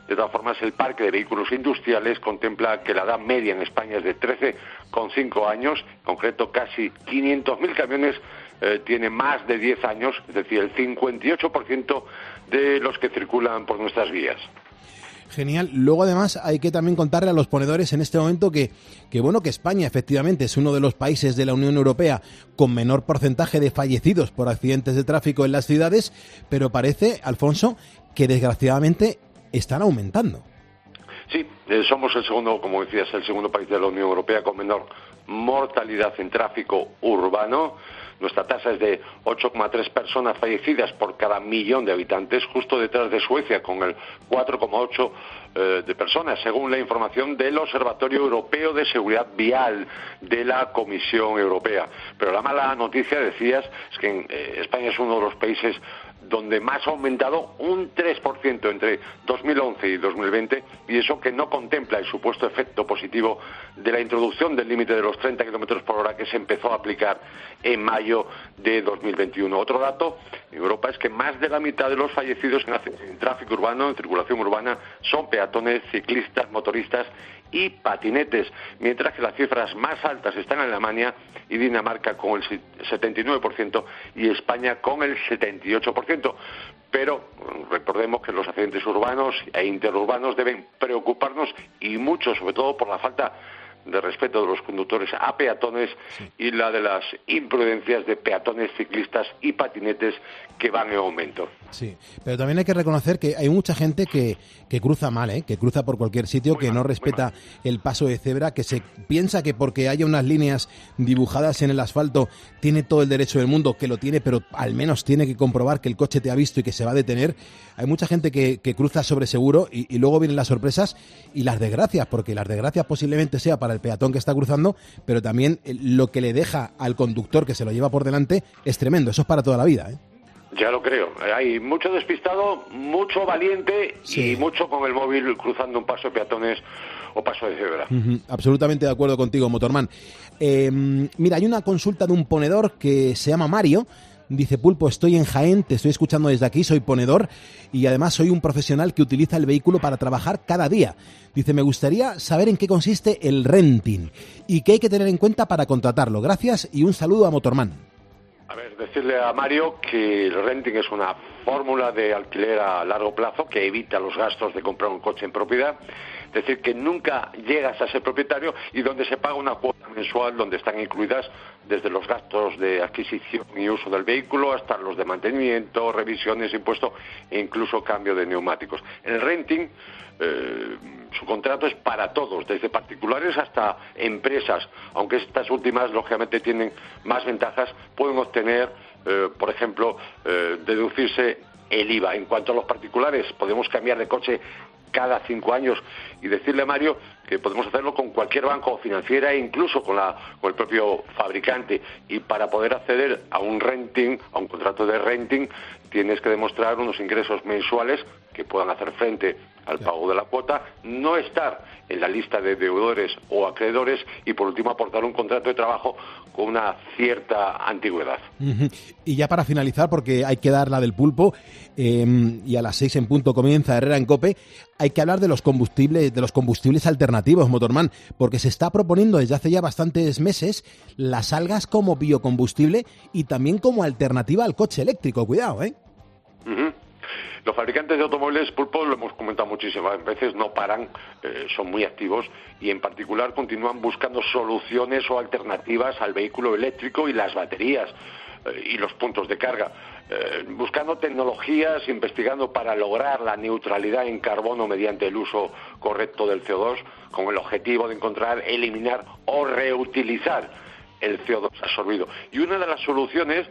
De todas formas, el parque de vehículos industriales contempla que la edad media en España es de 13,5 años, en concreto casi 500.000 camiones eh, tienen más de 10 años, es decir, el 58% de los que circulan por nuestras vías. Genial. Luego, además, hay que también contarle a los ponedores en este momento que, que, bueno, que España efectivamente es uno de los países de la Unión Europea con menor porcentaje de fallecidos por accidentes de tráfico en las ciudades, pero parece, Alfonso, que desgraciadamente están aumentando. Sí, eh, somos el segundo, como decías, el segundo país de la Unión Europea con menor mortalidad en tráfico urbano. Nuestra tasa es de 8,3 personas fallecidas por cada millón de habitantes, justo detrás de Suecia, con el 4,8 eh, de personas, según la información del Observatorio Europeo de Seguridad Vial de la Comisión Europea. Pero la mala noticia, decías, es que eh, España es uno de los países donde más ha aumentado un 3% entre 2011 y 2020, y eso que no contempla el supuesto efecto positivo de la introducción del límite de los 30 kilómetros por hora que se empezó a aplicar en mayo de 2021. Otro dato en Europa es que más de la mitad de los fallecidos en tráfico urbano, en circulación urbana, son peatones, ciclistas, motoristas y patinetes, mientras que las cifras más altas están en Alemania y Dinamarca con el 79% y España con el 78%. Pero recordemos que los accidentes urbanos e interurbanos deben preocuparnos y mucho, sobre todo por la falta de respeto de los conductores a peatones y la de las imprudencias de peatones, ciclistas y patinetes que van en aumento. Sí, pero también hay que reconocer que hay mucha gente que, que cruza mal, ¿eh? que cruza por cualquier sitio, que no respeta el paso de cebra, que se piensa que porque haya unas líneas dibujadas en el asfalto tiene todo el derecho del mundo, que lo tiene, pero al menos tiene que comprobar que el coche te ha visto y que se va a detener. Hay mucha gente que, que cruza sobre seguro y, y luego vienen las sorpresas y las desgracias, porque las desgracias posiblemente sea para el peatón que está cruzando, pero también lo que le deja al conductor que se lo lleva por delante es tremendo. Eso es para toda la vida. ¿eh? Ya lo creo. Hay mucho despistado, mucho valiente y mucho con el móvil cruzando un paso de peatones o paso de cebra. Absolutamente de acuerdo contigo, Motorman. Eh, mira, hay una consulta de un ponedor que se llama Mario. Dice, Pulpo, estoy en Jaén, te estoy escuchando desde aquí, soy ponedor y además soy un profesional que utiliza el vehículo para trabajar cada día. Dice, me gustaría saber en qué consiste el renting y qué hay que tener en cuenta para contratarlo. Gracias y un saludo a Motorman. A ver, decirle a Mario que el renting es una fórmula de alquiler a largo plazo que evita los gastos de comprar un coche en propiedad. Es decir, que nunca llegas a ser propietario y donde se paga una cuota mensual donde están incluidas desde los gastos de adquisición y uso del vehículo hasta los de mantenimiento, revisiones, impuesto e incluso cambio de neumáticos. El renting, eh, su contrato es para todos, desde particulares hasta empresas, aunque estas últimas lógicamente tienen más ventajas, pueden obtener, eh, por ejemplo, eh, deducirse el IVA. En cuanto a los particulares, podemos cambiar de coche cada cinco años y decirle a Mario que podemos hacerlo con cualquier banco o financiera e incluso con, la, con el propio fabricante. Y para poder acceder a un renting, a un contrato de renting, tienes que demostrar unos ingresos mensuales que puedan hacer frente al pago de la cuota, no estar en la lista de deudores o acreedores y, por último, aportar un contrato de trabajo con una cierta antigüedad. Y ya para finalizar, porque hay que dar la del pulpo, eh, y a las seis en punto comienza Herrera en Cope, hay que hablar de los combustibles, de los combustibles alternativos, Motorman, porque se está proponiendo desde hace ya bastantes meses las algas como biocombustible y también como alternativa al coche eléctrico. Cuidado, ¿eh? Los fabricantes de automóviles pulpo, lo hemos comentado muchísimas veces, no paran, eh, son muy activos y en particular continúan buscando soluciones o alternativas al vehículo eléctrico y las baterías eh, y los puntos de carga. Eh, buscando tecnologías, investigando para lograr la neutralidad en carbono mediante el uso correcto del CO2, con el objetivo de encontrar, eliminar o reutilizar el CO2 absorbido. Y una de las soluciones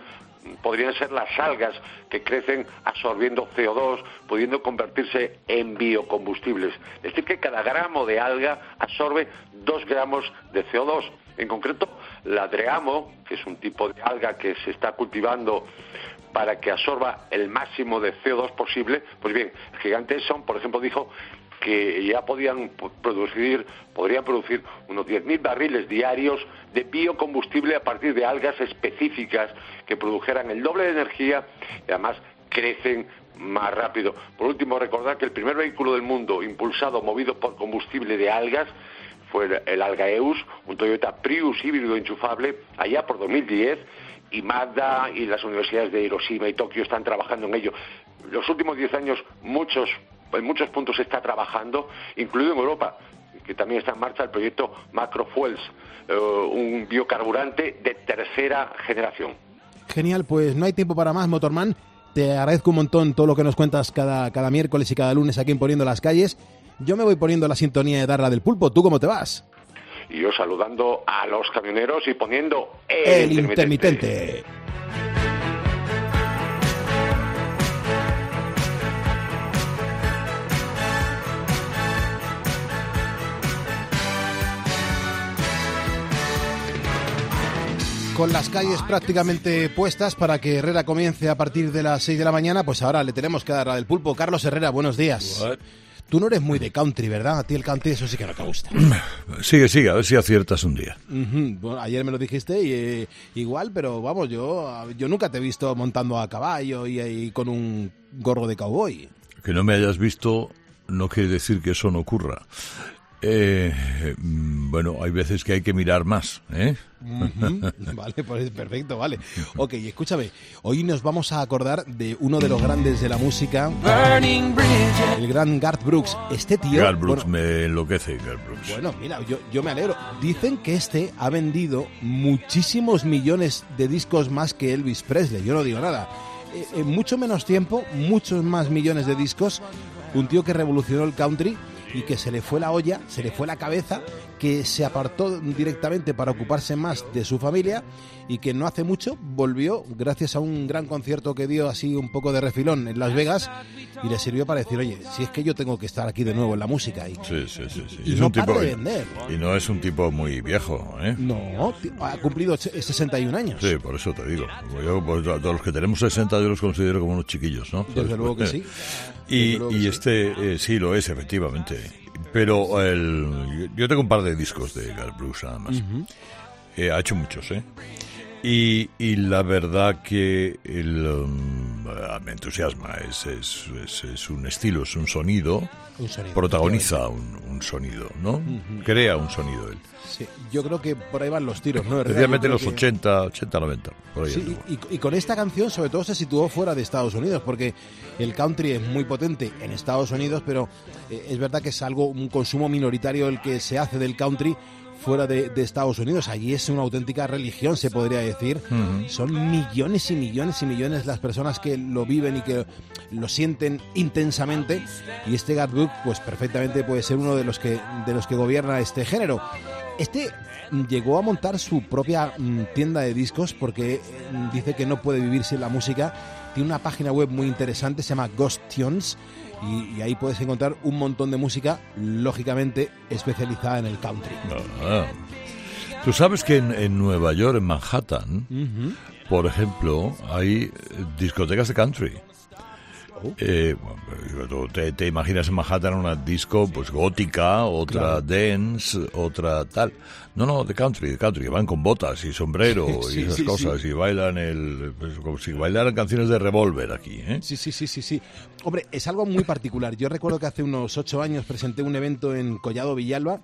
podrían ser las algas que crecen absorbiendo CO2, pudiendo convertirse en biocombustibles. Es decir, que cada gramo de alga absorbe dos gramos de CO2. En concreto, la dreamo, que es un tipo de alga que se está cultivando para que absorba el máximo de CO2 posible, pues bien, el gigante Son, por ejemplo, dijo que ya podían producir, podrían producir unos 10.000 barriles diarios de biocombustible a partir de algas específicas que produjeran el doble de energía y además crecen más rápido. Por último, recordar que el primer vehículo del mundo impulsado, movido por combustible de algas, fue el Algaeus, un Toyota Prius híbrido enchufable, allá por 2010, y Mazda y las universidades de Hiroshima y Tokio están trabajando en ello. Los últimos 10 años muchos, en muchos puntos se está trabajando, incluido en Europa, que también está en marcha el proyecto Macrofuels, eh, un biocarburante de tercera generación. Genial, pues no hay tiempo para más, Motorman. Te agradezco un montón todo lo que nos cuentas cada, cada miércoles y cada lunes aquí en Poniendo las Calles. Yo me voy poniendo la sintonía de Darla del Pulpo. ¿Tú cómo te vas? Y yo saludando a los camioneros y poniendo el, intermitente. Con las calles prácticamente puestas para que Herrera comience a partir de las 6 de la mañana, pues ahora le tenemos que dar del pulpo. Carlos Herrera, buenos días. Tú no eres muy de country, ¿verdad? A ti el country eso sí que no te gusta. Sigue, sigue, a ver si aciertas un día. Ujú, bueno, ayer me lo dijiste y eh, igual, pero vamos, yo, yo nunca te he visto montando a caballo y, y con un gorro de cowboy. Que no me hayas visto no quiere decir que eso no ocurra. Eh, mm, bueno, hay veces que hay que mirar más, ¿eh? Vale, pues perfecto, vale. Ok, escúchame, hoy nos vamos a acordar de uno de los grandes de la música, el gran Garth Brooks. Este tío... Garth Brooks bueno, me enloquece, Garth Brooks. Bueno, mira, yo, yo me alegro. Dicen que este ha vendido muchísimos millones de discos más que Elvis Presley. Yo no digo nada. Eh, En mucho menos tiempo, muchos más millones de discos. Un tío que revolucionó el country y que se le fue la olla, se le fue la cabeza, que se apartó directamente para ocuparse más de su familia y que no hace mucho volvió gracias a un gran concierto que dio así un poco de refilón en Las Vegas y le sirvió para decir, oye, si es que yo tengo que estar aquí de nuevo en la música y, Sí, sí, sí. sí. y Es no un para tipo de vender. y no es un tipo muy viejo, ¿eh? No, ha cumplido ch- 61 años. Sí, por eso te digo. Yo, pues, a todos los que tenemos 60 yo los considero como unos chiquillos, ¿no? Desde luego que sí. Y, Desde luego que y sí. este eh, sí lo es, efectivamente. Pero el, yo tengo un par de discos de Garth Brooks nada más. Ujú. Eh, ha hecho muchos, ¿eh? Y, y la verdad que el, um, ah, me entusiasma. Es, es, es, es un estilo, es un sonido. Un sonido, Protagoniza un, un sonido, ¿no? Ujú. Crea un sonido él. Sí, yo creo que por ahí van los tiros, ¿no? Especialmente los que- 80, 80, 90. Por ahí Sí, y, y con esta canción sobre todo se situó fuera de Estados Unidos, porque el country es muy potente en Estados Unidos, pero eh, es verdad que es algo, un consumo minoritario el que se hace del country fuera de, de Estados Unidos. Allí es una auténtica religión, se podría decir. Ujú. Son millones y millones y millones las personas que lo viven y que lo sienten intensamente. Y este Brooks, pues perfectamente puede ser uno de los que, de los que gobierna este género. Este llegó a montar su propia mm, tienda de discos porque mm, dice que no puede vivir sin la música. Tiene una página web muy interesante, se llama Ghost Tunes. Y, y ahí puedes encontrar un montón de música, lógicamente especializada en el country. Ah. Tú sabes que en, en Nueva York, en Manhattan, por ejemplo, hay discotecas de country. Oh. Eh, bueno, te, te imaginas en Manhattan una disco pues gótica, otra Claro. dance, otra tal. No, no, de country, de country, que van con botas y sombrero Sí, y esas sí, cosas sí. y bailan el pues, como si bailaran canciones de Revolver aquí, ¿eh? Sí, sí, sí, sí, sí. Hombre, es algo muy particular. Yo recuerdo que hace unos ocho años presenté un evento en Collado Villalba,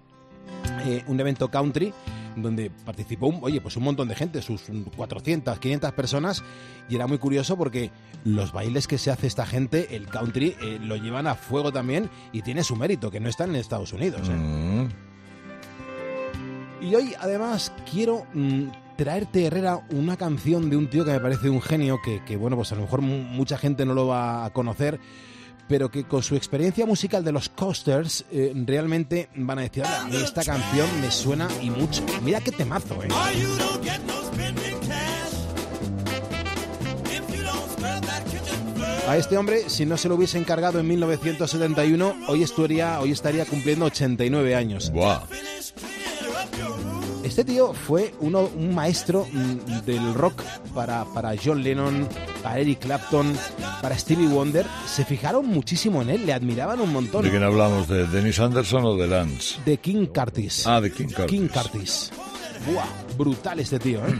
eh, un evento country, donde participó, un- oye, pues un montón de gente, sus 400, 500 personas, y era muy curioso porque los bailes que se hace esta gente, el country, eh, lo llevan a fuego también y tiene su mérito, que no están en Estados Unidos. ¿eh? Mm. Y hoy, además, quiero mm, traerte, Herrera, una canción de un tío que me parece un genio, que, que, bueno, pues a lo mejor mu- mucha gente no lo va a conocer, pero que con su experiencia musical de los Coasters, eh, realmente van a decir, "Oye, a mí esta canción me suena y mucho. Mira qué temazo, ¿eh? A este hombre, si no se lo hubiese encargado en 1971, hoy estaría, hoy estaría cumpliendo 89 años. Buah. Este tío fue uno, un maestro mm, del rock para, para John Lennon, para Eric Clapton, para Stevie Wonder. Se fijaron muchísimo en él, le admiraban un montón. ¿De quién hablamos? ¿De Dennis Anderson o de Lance? De King Curtis. Ah, de King Curtis. King Curtis. Buah, brutal este tío, ¿eh?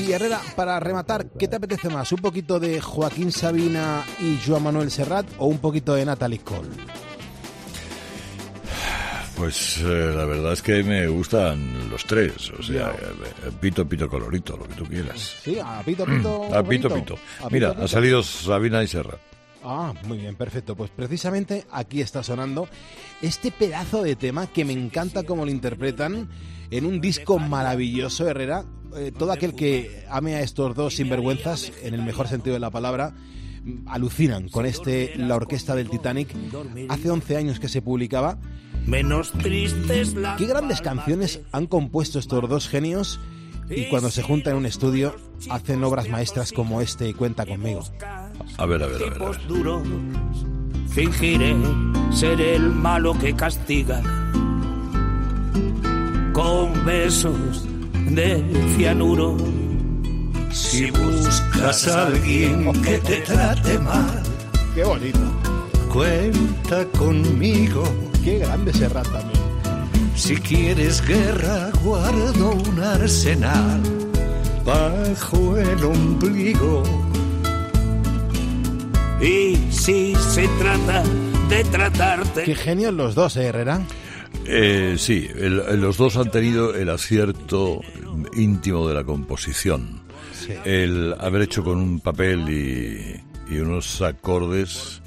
Y Herrera, para rematar, ¿qué te apetece más? ¿Un poquito de Joaquín Sabina y Joan Manuel Serrat o un poquito de Natalie Cole? Pues eh, la verdad es que me gustan los tres, o sea, eh, pito, pito, colorito, lo que tú quieras. Sí, a pito, pito. A pito, pito. A Mira, pito, pito. ha salido Sabina y Serra. Ah, muy bien, perfecto. Pues precisamente aquí está sonando este pedazo de tema que me encanta cómo lo interpretan en un disco maravilloso, Herrera. Eh, todo aquel que ame a estos dos sinvergüenzas, en el mejor sentido de la palabra, mm, alucinan con este La Orquesta del Titanic. Hace 11 años que se publicaba. Menos tristes la Qué grandes canciones han compuesto estos dos genios y cuando se juntan en un estudio hacen obras maestras como este Cuenta conmigo. A ver, a ver, a ver. a ver. fingiré ser el malo que castiga. Con besos de cianuro. Si buscas a alguien que te trate mal, Qué bonito. cuenta conmigo. Qué grande Serrat también. Si quieres guerra, guardo un arsenal bajo el ombligo. Y si se trata de tratarte. Qué genios los dos, ¿eh, Herrera? Eh, sí, el- los dos han tenido el acierto íntimo de la composición. El haber hecho con un papel y, y unos acordes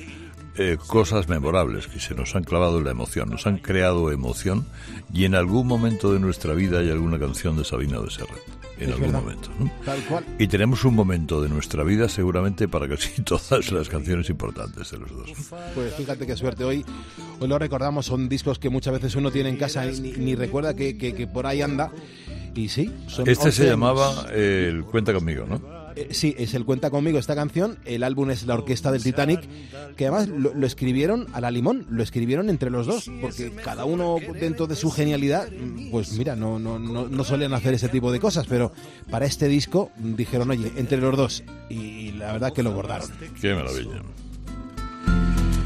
eh, cosas memorables que se nos han clavado en la emoción, nos han creado emoción y en algún momento de nuestra vida hay alguna canción de Sabina de Serrat. En Es algún verdad. momento. ¿no? Tal cual. Y tenemos un momento de nuestra vida seguramente para casi todas las canciones importantes de los dos. Pues fíjate qué suerte hoy. Hoy lo recordamos, son discos que muchas veces uno tiene en casa y ni, ni recuerda que, que- que por ahí anda. Y sí, son Este 11 se llamaba eh, el Cuenta conmigo, ¿no? Eh, sí, es el Cuenta conmigo esta canción. El álbum es la orquesta del Titanic, que además lo, lo escribieron a la limón, lo escribieron entre los dos, porque cada uno dentro de su genialidad, mm, pues mira, no, no, no, no solían hacer ese tipo de cosas, pero para este disco dijeron, oye, entre los dos, y la verdad que lo bordaron. Qué maravilla.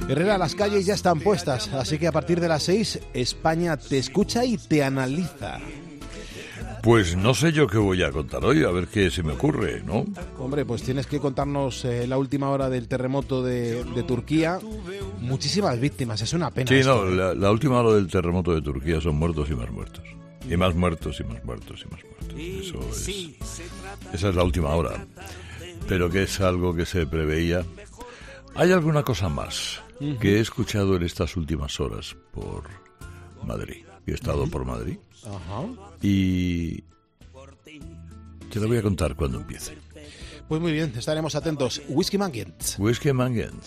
Herrera, las calles ya están puestas, así que a partir de las 6 España te escucha y te analiza. Pues no sé yo qué voy a contar hoy, a ver qué se me ocurre, ¿no? Hombre, pues tienes que contarnos eh, la última hora del terremoto de, de Turquía. Muchísimas víctimas, es una pena. Sí, esto, no, ¿eh? la, la última hora del terremoto de Turquía son muertos y más muertos. Y más muertos y más muertos y más muertos. Eso es, esa es la última hora. Pero que es algo que se preveía. Hay alguna cosa más que he escuchado en estas últimas horas por Madrid. He estado por Madrid Ajá. y te lo voy a contar cuando empiece. Pues muy bien, estaremos atentos. Whisky Manguent. Whisky Mangent.